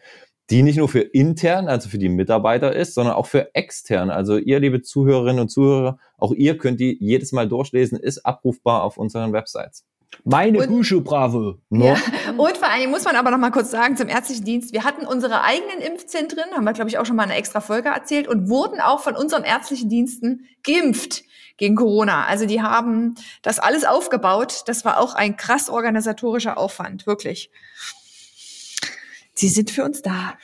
D: die nicht nur für intern, also für die Mitarbeiter ist, sondern auch für extern. Also ihr, liebe Zuhörerinnen und Zuhörer, auch ihr könnt die jedes Mal durchlesen, ist abrufbar auf unseren Websites.
B: Meine
C: Und-
B: Büsche, Brave.
D: No?
C: Ja. Und vor allen Dingen muss man aber noch mal kurz sagen zum ärztlichen Dienst, wir hatten unsere eigenen Impfzentren, haben wir glaube ich auch schon mal eine extra Folge erzählt und wurden auch von unseren ärztlichen Diensten geimpft gegen Corona. Also die haben das alles aufgebaut. Das war auch ein krass organisatorischer Aufwand, wirklich. Sie sind für uns da.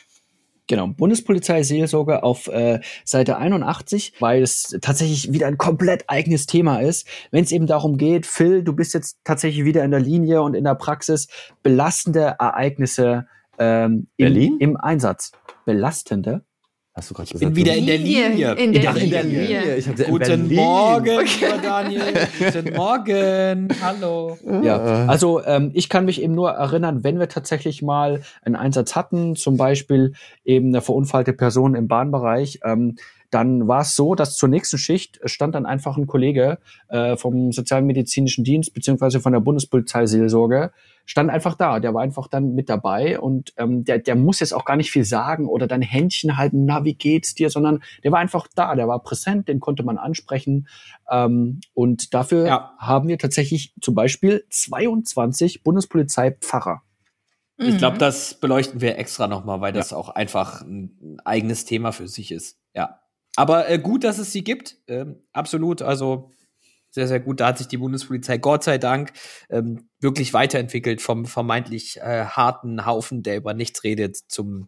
B: Genau, Bundespolizei Seelsorge auf äh, Seite 81, weil es tatsächlich wieder ein komplett eigenes Thema ist. Wenn es eben darum geht, Phil, du bist jetzt tatsächlich wieder in der Linie und in der Praxis, belastende Ereignisse ähm, im,
D: Berlin?
B: im Einsatz. Belastende?
D: Hast du gerade
F: Ich bin wieder in der Linie.
C: In der
D: Ach, in der
C: Linie.
D: Linie. Ich
F: Guten
D: Berlin.
F: Morgen, lieber Daniel. Guten Morgen. Hallo.
B: Ja, also ähm, ich kann mich eben nur erinnern, wenn wir tatsächlich mal einen Einsatz hatten, zum Beispiel eben eine verunfallte Person im Bahnbereich, ähm, dann war es so, dass zur nächsten Schicht stand dann einfach ein Kollege äh, vom Sozialmedizinischen Dienst beziehungsweise von der Bundespolizeiseelsorge, stand einfach da. Der war einfach dann mit dabei und ähm, der, der muss jetzt auch gar nicht viel sagen oder dann Händchen halten, na, wie geht's dir, sondern der war einfach da, der war präsent, den konnte man ansprechen. Ähm, und dafür
F: Ja.
B: haben wir tatsächlich zum Beispiel 22 Bundespolizei-Pfarrer.
F: Ich glaube,
C: Mhm.
F: das beleuchten wir extra nochmal, weil das auch einfach ein eigenes Thema für sich ist. Ja. Aber äh, gut, dass es sie gibt. Ähm, absolut. Also sehr, sehr gut. Da hat sich die Bundespolizei, Gott sei Dank, ähm, wirklich weiterentwickelt vom vermeintlich äh, harten Haufen, der über nichts redet, zum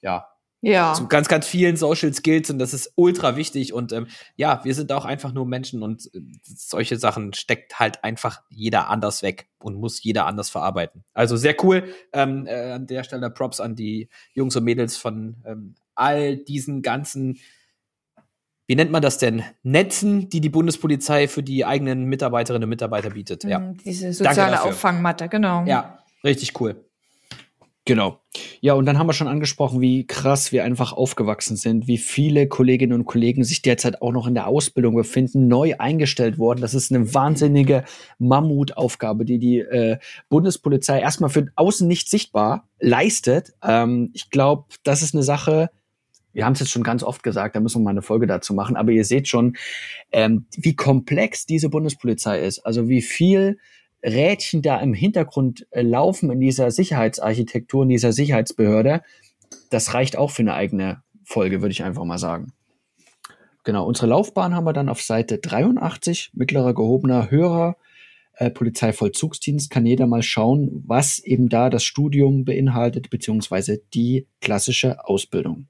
F: ja,
C: Ja.
F: zu ganz, ganz vielen Social Skills und das ist ultra wichtig. Und ähm, ja, wir sind auch einfach nur Menschen und äh, solche Sachen steckt halt einfach jeder anders weg und muss jeder anders verarbeiten. Also sehr cool. Ähm, äh, an der Stelle Props an die Jungs und Mädels von ähm, all diesen ganzen, wie nennt man das denn? Netzen, die die Bundespolizei für die eigenen Mitarbeiterinnen und Mitarbeiter bietet. Ja,
C: Mhm, Diese soziale. Auffangmatte, genau.
F: ja, richtig cool.
B: Genau. Ja, und dann haben wir schon angesprochen, wie krass wir einfach aufgewachsen sind, wie viele Kolleginnen und Kollegen sich derzeit auch noch in der Ausbildung befinden, neu eingestellt worden. Das ist eine wahnsinnige Mammutaufgabe, die die äh, Bundespolizei erstmal für außen nicht sichtbar leistet. Ähm, ich glaube, das ist eine Sache, wir haben es jetzt schon ganz oft gesagt, da müssen wir mal eine Folge dazu machen, aber ihr seht schon, ähm, wie komplex diese Bundespolizei ist. Also wie viel Rädchen da im Hintergrund äh, laufen in dieser Sicherheitsarchitektur, in dieser Sicherheitsbehörde, das reicht auch für eine eigene Folge, würde ich einfach mal sagen. Genau, unsere Laufbahn haben wir dann auf Seite 83, mittlerer gehobener Hörer, äh, Polizeivollzugsdienst, kann jeder mal schauen, was eben da das Studium beinhaltet, beziehungsweise die klassische Ausbildung.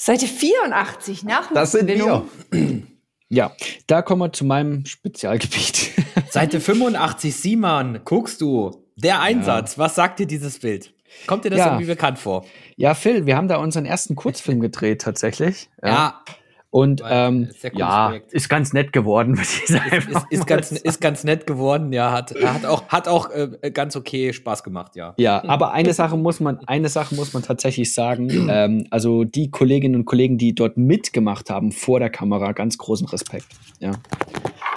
C: Seite 84,
D: Das sind wir.
B: Ja, da kommen wir zu meinem Spezialgebiet.
F: Seite 85, Simon, guckst du. Der Einsatz, was sagt dir dieses Bild? Kommt dir das
B: Ja.
F: irgendwie bekannt vor?
B: ja, Phil, wir haben da unseren ersten Kurzfilm gedreht tatsächlich.
F: Ja,
B: Und ähm,
F: äh, cooles
B: ja,
F: Projekt.
B: ist ganz nett geworden, würde ich sagen.
F: ist, ist, ganz, ist ganz nett geworden, ja, hat, hat auch, hat auch äh, ganz okay Spaß gemacht, ja.
B: Ja, aber eine Sache muss man, eine Sache muss man tatsächlich sagen. Ähm, also die Kolleginnen und Kollegen, die dort mitgemacht haben vor der Kamera, ganz großen Respekt. Ja.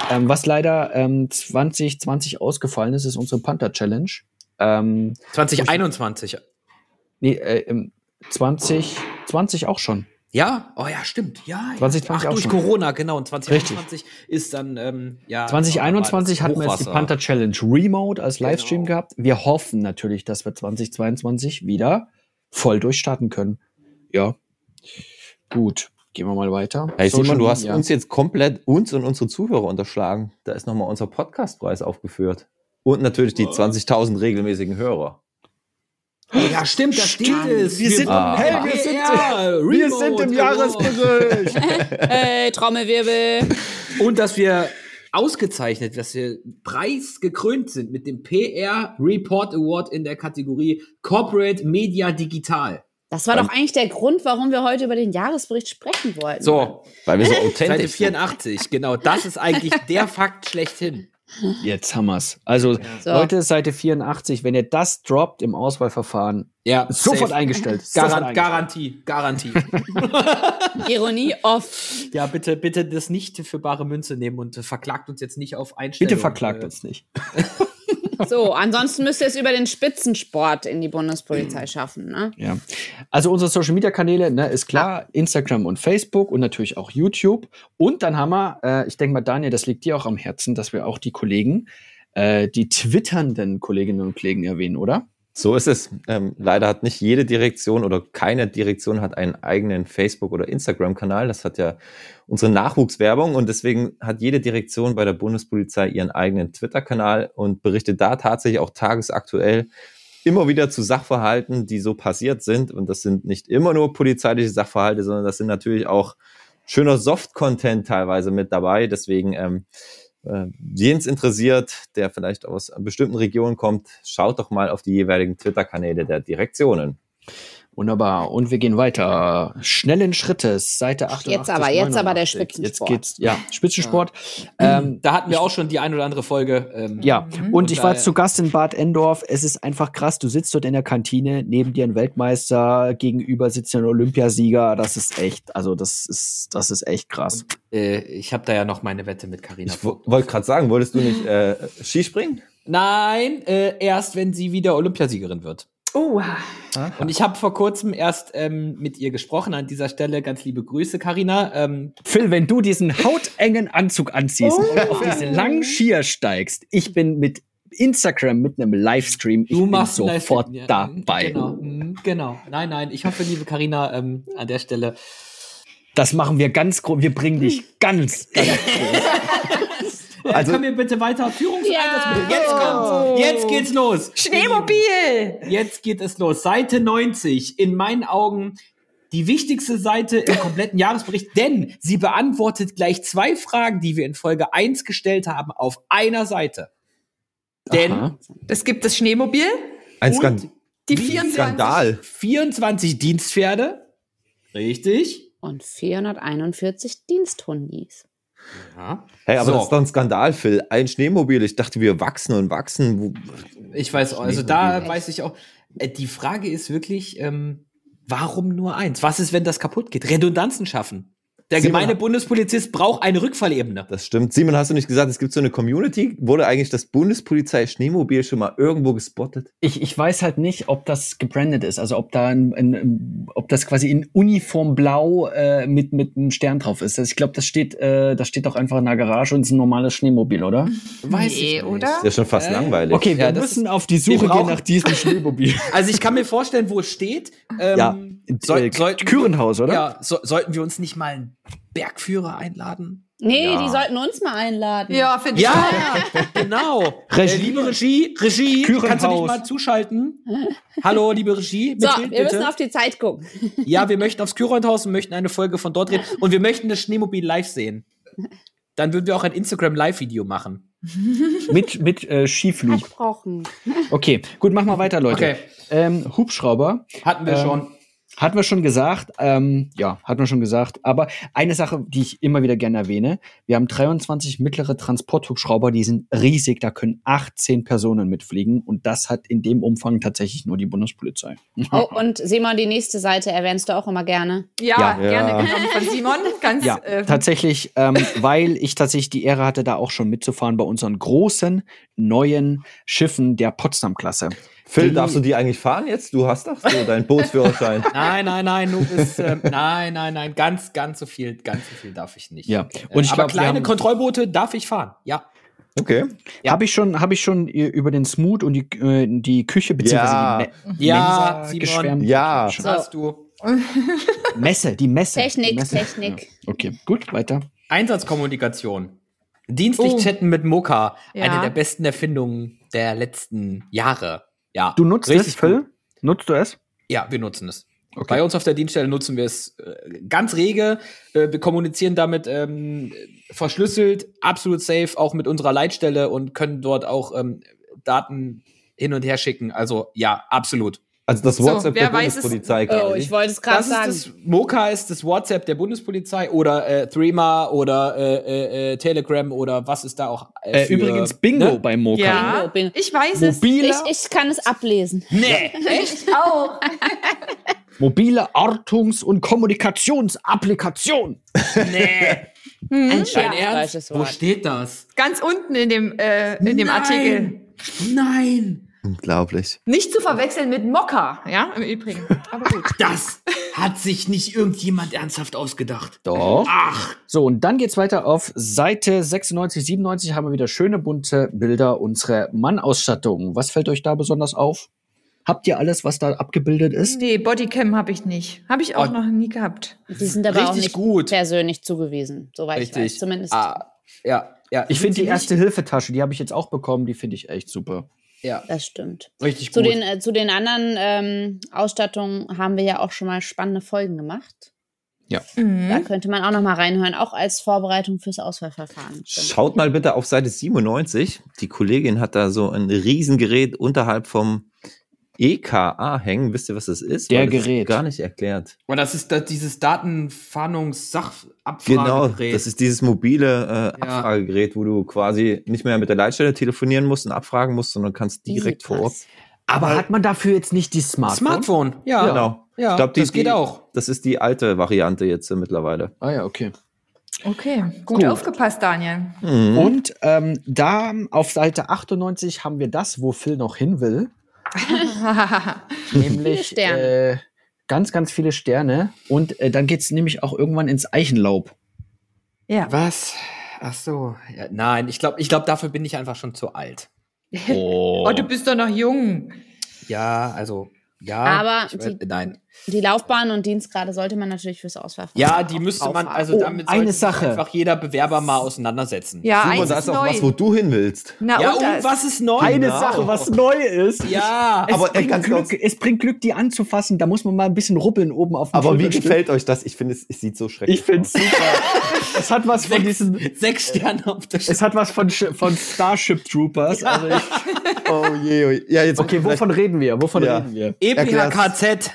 B: Ähm, was leider ähm, 2020 ausgefallen ist, ist unsere Panther Challenge. Ähm,
F: 2021.
B: nee, äh, im 2020 auch schon.
F: Ja, oh ja, stimmt. Ja, ja.
B: 2020
F: Ach, durch
B: schon.
F: Corona, genau. Und 2021 ist dann, ähm, ja.
B: 2021 hatten wir jetzt die. Panther Challenge Remote als Livestream
F: Genau.
B: gehabt. Wir hoffen natürlich, dass wir 2022 wieder voll durchstarten können. Ja. Gut. gehen wir mal weiter.
D: Hey Simon, du hast
B: Media.
D: uns jetzt komplett uns und unsere Zuhörer unterschlagen. Da ist nochmal unser Podcastpreis aufgeführt. Und natürlich die 20.000 regelmäßigen Hörer.
F: Ja, stimmt, da steht es.
B: Wir sind-
D: Ah.
B: hey, wir sind-
F: ja,
B: Wir sind im. Jahresbericht.
A: Hey, Trommelwirbel.
F: Und dass wir ausgezeichnet, dass wir preisgekrönt sind mit dem PR Report Award in der Kategorie Corporate Media Digital.
A: Das war doch eigentlich der Grund, warum wir heute über den Jahresbericht sprechen wollten.
F: So,
D: Weil wir so
F: Seite
D: authentisch sind.
F: 84, genau, das ist eigentlich der Fakt schlechthin.
B: Jetzt haben wir's. Also,
A: So.
B: Leute, Seite 84, wenn ihr das droppt im Auswahlverfahren,
F: Ja,
B: sofort
F: safe.
B: eingestellt.
F: Garan
B: eingestellt.
F: Garantie, Garantie.
A: Ironie off.
F: ja, bitte, bitte das nicht für bare Münze nehmen und verklagt uns jetzt nicht auf Einstellung.
B: Bitte verklagt
F: Äh,
B: uns nicht.
A: So, ansonsten müsst ihr es über den Spitzensport in die Bundespolizei schaffen, ne?
B: Ja. Also unsere Social Media Kanäle, ne, ist klar, Instagram und Facebook und natürlich auch YouTube. Und dann haben wir, äh, ich denke mal, Daniel, das liegt dir auch am Herzen, dass wir auch die Kollegen, äh, die twitternden Kolleginnen und Kollegen erwähnen, oder?
D: So ist es. Ähm, leider hat nicht jede Direktion oder keine Direktion hat einen eigenen Facebook- oder Instagram-Kanal. Das hat ja unsere Nachwuchswerbung und deswegen hat jede Direktion bei der Bundespolizei ihren eigenen Twitter-Kanal und berichtet da tatsächlich auch tagesaktuell immer wieder zu Sachverhalten, die so passiert sind. Und das sind nicht immer nur polizeiliche Sachverhalte, sondern das sind natürlich auch schöner Soft-Content teilweise mit dabei. Deswegen ähm, äh, Jens interessiert, der vielleicht aus bestimmten Regionen kommt, schaut doch mal auf die jeweiligen Twitter-Kanäle der Direktionen.
B: Wunderbar. Und wir gehen weiter. Schnellen Schrittes, Seite 88.
A: Jetzt aber, jetzt aber der
B: 89.
A: Spitzensport.
B: Jetzt geht's, ja, Spitzensport. Ähm,
F: Da hatten wir auch schon die ein oder andere Folge. Ähm,
B: Ja, und ich war zu Gast in Bad Endorf. Es ist einfach krass. Du sitzt dort in der Kantine, neben dir ein Weltmeister, gegenüber sitzt ein Olympiasieger. Das ist echt, also das ist, das ist echt krass.
F: Äh, ich habe da ja noch meine Wette mit Carina.
D: Ich wo- wollte gerade sagen, wolltest du nicht äh, Skispringen?
F: Nein, äh, erst wenn sie wieder Olympiasiegerin wird.
C: Oh,
F: Und ich habe vor kurzem erst ähm, mit ihr gesprochen. An dieser Stelle ganz liebe Grüße, Carina. Ähm,
B: Phil, wenn du diesen hautengen Anzug anziehst und auf diese langen Skier steigst, ich bin mit Instagram mit einem Livestream, ich
F: du
B: bin sofort
F: Livestream. Ja,
B: dabei.
F: Genau, mhm, genau. Nein, nein. Ich hoffe, liebe Carina, ähm, an der Stelle.
B: Das machen wir ganz groß. Wir bringen dich ganz, ganz
F: Also,
D: Also-
F: können wir bitte weiter Führungseinsatz
A: Ja.
F: Jetzt kommt. Jetzt geht's los.
C: Schneemobil!
F: Jetzt geht es los. Seite 90. In meinen Augen die wichtigste Seite im kompletten Jahresbericht, denn sie beantwortet gleich zwei Fragen, die wir in Folge 1 gestellt haben, auf einer Seite. Denn
B: Aha.
C: Es gibt das Schneemobil,
D: Ein Skand
C: die
F: Wie
C: 24.
D: Skandal.
F: 24 Dienstpferde. Richtig.
A: Und 441 Diensthundis.
F: Ja.
D: Hey, aber
F: So.
D: das ist doch ein Skandal, Phil. Ein Schneemobil. Ich dachte, wir wachsen und wachsen.
F: Ich weiß, also da weiß ich auch. Äh, Die Frage ist wirklich, ähm, warum nur eins? Was ist, wenn das kaputt geht? Redundanzen schaffen. Der
D: Simon,
F: gemeine Bundespolizist braucht eine Rückfallebene.
D: Das stimmt. Simon, hast du nicht gesagt, es gibt so eine Community? Wurde eigentlich das Bundespolizei Schneemobil schon mal irgendwo gespottet?
B: Ich, ich weiß halt nicht, ob das gebrandet ist, also ob da ein, ein, ob das quasi in Uniform blau äh, mit mit einem Stern drauf ist. Also ich glaube, das steht äh, das steht doch einfach in der Garage und ist ein normales Schneemobil, oder?
F: Weiß
C: Nee,
F: ich nicht.
C: oder?
D: Ist ja schon fast
F: Äh,
D: langweilig.
B: Okay, wir
F: Ja,
B: müssen auf die Suche gehen nach diesem Schneemobil.
F: Also ich kann mir vorstellen, wo es steht. Ähm,
B: ja,
F: soll,
B: äh,
F: sollten,
B: Kürenhaus, oder?
F: ja, so, sollten wir uns nicht mal einen Bergführer einladen?
A: Nee,
D: Ja.
A: die sollten uns mal einladen.
C: Ja, finde ich.
F: Ja, genau.
B: Regie.
F: Äh, liebe Regie, Regie,
B: Kürenhaus.
F: kannst du nicht mal zuschalten? Hallo, liebe Regie,
A: So,
F: Mitchell,
A: wir müssen
F: bitte.
A: auf die Zeit gucken.
F: Ja, wir möchten aufs Kürenhaus und möchten eine Folge von dort drehen. Und wir möchten das Schneemobil live sehen. Dann würden wir auch ein Instagram-Live-Video machen.
B: Mit mit äh, Skiflug.
A: Versprochen.
B: Okay, gut, mach mal weiter, Leute.
F: Okay.
B: Ähm, Hubschrauber.
F: Hatten wir
B: Ähm,
F: schon.
B: Hatten wir schon gesagt, ähm, ja, hatten wir schon gesagt. Aber eine Sache, die ich immer wieder gerne erwähne, wir haben 23 mittlere Transporthubschrauber, die sind riesig, da können 18 Personen mitfliegen und das hat in dem Umfang tatsächlich nur die Bundespolizei.
A: Oh, und Simon, die nächste Seite erwähnst du auch immer gerne.
C: Ja,
B: Ja.
C: gerne
D: Ja.
C: genommen von Simon. Ganz,
B: Ja,
C: äh,
B: tatsächlich, ähm, weil ich tatsächlich die Ehre hatte, da auch schon mitzufahren bei unseren großen neuen Schiffen der Potsdam-Klasse.
D: Phil,
B: Die-
D: darfst du die eigentlich fahren jetzt? Du hast doch so deinen Bootsführerschein.
F: Nein, nein, nein, nur bis, ähm, nein, nein, nein, ganz, ganz so viel, ganz so viel darf ich nicht.
B: Ja,
F: Äh,
B: und ich
F: aber
B: glaub, wir
F: kleine Kontrollboote darf ich fahren. Ja.
D: Okay.
F: Ja.
B: Habe ich schon, habe ich schon äh, über den Smooth und die, äh, die Küche beziehungsweise
D: Ja.
B: die Me
F: Ja,
B: Mensa
F: Simon.
B: geschwärmt.
D: Ja.
B: Schon.
F: Hast du.
B: Messe, die Messe.
A: Technik,
B: die Messe.
A: Technik.
B: Ja. Okay, gut, weiter.
F: Einsatzkommunikation. Dienstlich
C: Oh.
F: chatten mit Mocha.
C: Ja.
F: Eine der besten Erfindungen der letzten Jahre. Ja.
B: Du nutzt es, Phil?
F: gut.
B: Nutzt du es?
F: Ja, wir nutzen es.
B: Okay.
F: Bei uns auf der Dienststelle nutzen wir es äh, ganz rege. Äh, wir kommunizieren damit ähm, verschlüsselt, absolut safe, auch mit unserer Leitstelle und können dort auch ähm, Daten hin und her schicken. Also ja, absolut.
D: Also das
C: So,
D: WhatsApp
C: wer
D: der
C: weiß es-
D: Bundespolizei
A: Oh, ich wollte es gerade
F: Das
A: sagen.
F: ist das Mocha ist das WhatsApp der Bundespolizei oder äh, Threema oder äh, äh, äh, Telegram oder was ist da auch äh,
B: Äh,
F: für,
B: übrigens Bingo
F: ne?
B: bei Mocha.
C: Ja,
A: Bingo, Bingo.
C: ich weiß es.
B: Mobiler,
A: ich, ich kann es ablesen.
F: Nee,
C: Ich auch.
B: mobile Ortungs- und Kommunikationsapplikation.
F: nee.
C: Hm?
F: Dein
A: Ein
F: Ernst? Wo steht das?
C: Ganz unten in dem, äh, in dem
F: Nein.
C: Artikel.
F: Nein.
D: Unglaublich.
C: Nicht zu verwechseln mit Mokka, ja, im Übrigen. Aber gut.
F: Das hat sich nicht irgendjemand ernsthaft ausgedacht.
B: Doch.
F: Ach,
B: So, und dann geht's weiter auf Seite 96, 97 haben wir wieder schöne bunte Bilder unserer Mannausstattung. Was fällt euch da besonders auf? Habt ihr alles, was da abgebildet ist?
C: Nee, Bodycam habe ich nicht. Habe ich auch
F: Oh.
C: noch nie gehabt.
A: Die sind aber auch
F: Richtig
A: nicht
F: gut.
A: persönlich zugewiesen, soweit ich weiß. Zumindest.
F: Ah, ja, ja.
B: Ich finde die erste Hilfetasche, die habe ich jetzt auch bekommen, die finde ich echt super.
F: Ja,
A: Das stimmt.
F: richtig
A: Zu
F: gut.
A: den, äh, zu den anderen ähm, Ausstattungen haben wir ja auch schon mal spannende Folgen gemacht. Da
C: Mhm.
A: könnte man auch noch mal reinhören, auch als Vorbereitung fürs Auswahlverfahren.
D: Schaut mal bitte auf Seite 97. Die Kollegin hat da so ein Riesengerät unterhalb vom EKA hängen. Wisst ihr, was das ist?
B: Der
D: das ist
B: Gerät.
D: Gar nicht erklärt.
F: Und das ist da, dieses
D: Genau,
F: Datenfahndungs-Sachabfragegerät.
D: das ist dieses mobile äh, Abfragegerät, wo du quasi nicht mehr mit der Leitstelle telefonieren musst und abfragen musst, sondern kannst direkt vor Ort.
B: Aber hat man dafür jetzt nicht die Smartphone?
F: Smartphone, ja.
D: Genau.
F: Ja,
D: ich glaube,
F: das geht auch.
D: Das ist die alte Variante jetzt äh, mittlerweile.
B: Ah ja, okay.
C: Okay, gut,
B: Gut.
C: aufgepasst, Daniel.
D: Mhm.
B: Und ähm, da auf Seite 98 haben wir das, wo Phil noch hin will. nämlich
A: Sterne.
B: Äh, ganz, ganz viele Sterne. Und äh, dann geht's nämlich auch irgendwann ins Eichenlaub.
C: ja.
F: Was? Ach so. Ja, nein, ich glaube, ich glaub, dafür bin ich einfach schon zu alt.
B: Oh.
C: Oh, du bist doch noch jung.
F: Ja, also, ja.
A: Aber
F: ich weiß,
A: die-
F: nein.
A: Die Laufbahn und Dienstgrade sollte man natürlich fürs Auswahlverfahren.
F: Ja, die müsste man, also
B: Oh,
F: damit
B: eine Sache.
F: einfach jeder Bewerber mal auseinandersetzen.
C: Ja,
D: Simon,
C: eins
D: da
C: ist
D: auch
C: neu.
D: was, wo du hin willst.
C: Na,
F: Ja,
C: und
F: und was ist neu?
B: Eine
D: Genau.
B: Sache, was neu ist.
F: Ja,
B: Es,
D: Aber,
B: bringt
D: ganz
B: Glück, es bringt Glück, die anzufassen. Da muss man mal ein bisschen rubbeln oben auf dem
D: Aber wie gefällt euch das? Ich finde, es, es sieht so schrecklich
B: Ich finde es super. es hat was von diesen.
F: sechs Sterne auf der
B: Es hat was von, von Starship Troopers. Also ich,
D: Oh je, oh je. Ja, jetzt
B: okay, wovon reden wir? Wovon
D: Ja.
B: reden wir?
F: EPHKZ.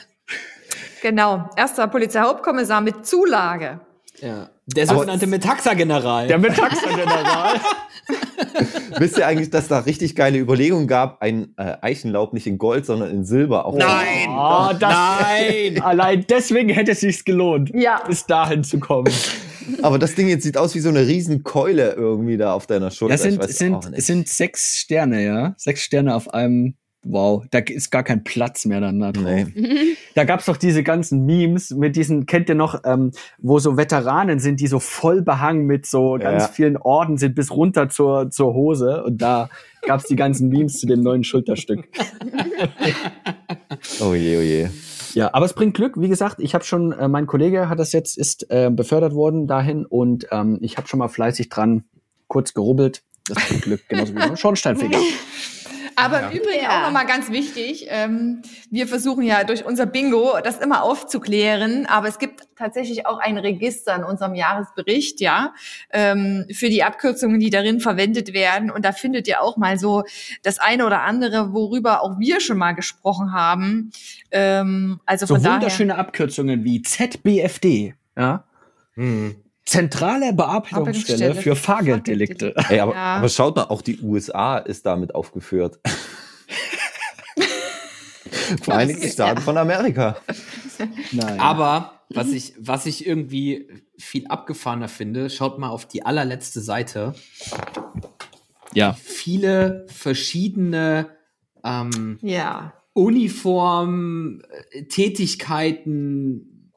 C: Genau, erster Polizeihauptkommissar mit Zulage.
F: Ja. Der sogenannte Metaxa-General.
B: Der Mittagsgeneral.
D: Wisst ihr eigentlich, dass da richtig geile Überlegungen gab, ein äh, Eichenlaub nicht in Gold, sondern in Silber auch
F: Nein!
B: Oh, das,
F: Nein!
B: Allein deswegen hätte es sich gelohnt,
C: Ja.
B: bis dahin zu kommen.
D: Aber das Ding jetzt sieht aus wie so eine riesen Keule irgendwie da auf deiner Schulter.
B: Das sind,
D: Ich weiß
B: es sind,
D: auch nicht.
B: es sind sechs Sterne, ja. Sechs Sterne auf einem. Wow, da ist gar kein Platz mehr dann da drauf.
D: Nee.
B: Da gab's doch diese ganzen Memes mit diesen, kennt ihr noch, ähm, wo so Veteranen sind, die so voll behangen mit so ganz
D: Ja.
B: vielen Orden sind bis runter zur, zur Hose. Und da gab's die ganzen Memes zu dem neuen Schulterstück.
D: Oh je, oh je.
B: Ja, aber es bringt Glück. Wie gesagt, ich habe schon, äh, mein Kollege hat das jetzt, ist äh, befördert worden dahin und ähm, ich habe schon mal fleißig dran kurz gerubbelt. Das bringt Glück, genauso wie ein Schornsteinfeger.
C: Aber
F: Ja.
C: im Übrigen
A: Ja.
C: auch nochmal ganz wichtig, ähm, wir versuchen ja durch unser Bingo das immer aufzuklären, aber es gibt tatsächlich auch ein Register in unserem Jahresbericht, ja, ähm, für die Abkürzungen, die darin verwendet werden. Und da findet ihr auch mal so das eine oder andere, worüber auch wir schon mal gesprochen haben. Ähm, also
B: So
C: von daher.
B: wunderschöne Abkürzungen wie ZBFD, ja.
F: Hm.
B: Zentrale Bearbeitungsstelle für Fahrgelddelikte.
D: Ey, aber,
C: Ja.
D: aber schaut mal, auch die USA ist damit aufgeführt. Vereinigte Staaten von Amerika.
B: Nein.
F: Aber was ich, was ich irgendwie viel abgefahrener finde, schaut mal auf die allerletzte Seite.
B: ja.
F: Viele verschiedene ähm,
C: Ja.
F: Uniform, äh, Tätigkeiten,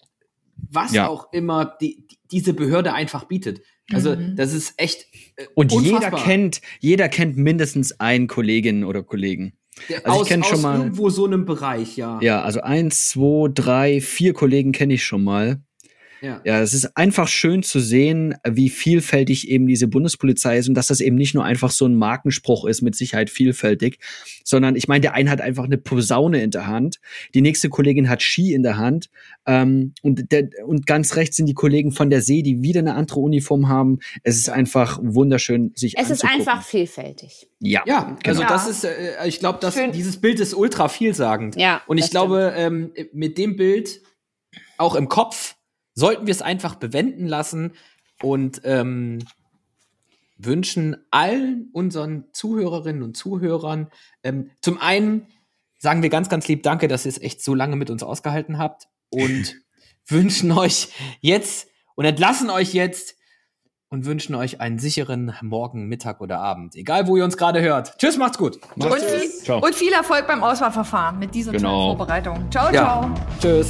F: was
B: Ja.
F: auch immer die, die, diese Behörde einfach bietet. Also
C: Mhm.
F: das ist echt äh,
B: Und jeder
F: unfassbar.
B: kennt, jeder kennt mindestens einen Kolleginnen oder Kollegen. Also
F: aus,
B: ich kenn schon
F: aus
B: mal-
F: irgendwo so einem Bereich, ja.
B: Ja, also eins, zwei, drei, vier Kollegen kenne ich schon mal.
F: Ja.
B: Ja, es ist einfach schön zu sehen, wie vielfältig eben diese Bundespolizei ist und dass das eben nicht nur einfach so ein Markenspruch ist, mit Sicherheit vielfältig, sondern ich meine, der eine hat einfach eine Posaune in der Hand, die nächste Kollegin hat Ski in der Hand ähm, und, der, und ganz rechts sind die Kollegen von der See, die wieder eine andere Uniform haben. Es ist einfach wunderschön, sich
A: Es ist
B: anzugucken.
A: einfach vielfältig.
B: Ja,
F: Ja, also
C: Genau.
F: das ist, äh, ich glaube, dieses Bild ist ultra vielsagend.
A: Ja,
F: Und ich glaube, ähm, mit dem Bild auch im Kopf sollten wir es einfach bewenden lassen und ähm, wünschen allen unseren Zuhörerinnen und Zuhörern ähm, zum einen sagen wir ganz, ganz lieb Danke, dass ihr es echt so lange mit uns ausgehalten habt und wünschen euch jetzt und entlassen euch jetzt und wünschen euch einen sicheren Morgen, Mittag oder Abend. Egal, wo ihr uns gerade hört. Tschüss, macht's gut.
C: Und viel, und viel Erfolg beim Auswahlverfahren mit dieser
B: Genau.
C: Vorbereitung. Ciao,
F: Ja.
C: ciao.
F: Tschüss.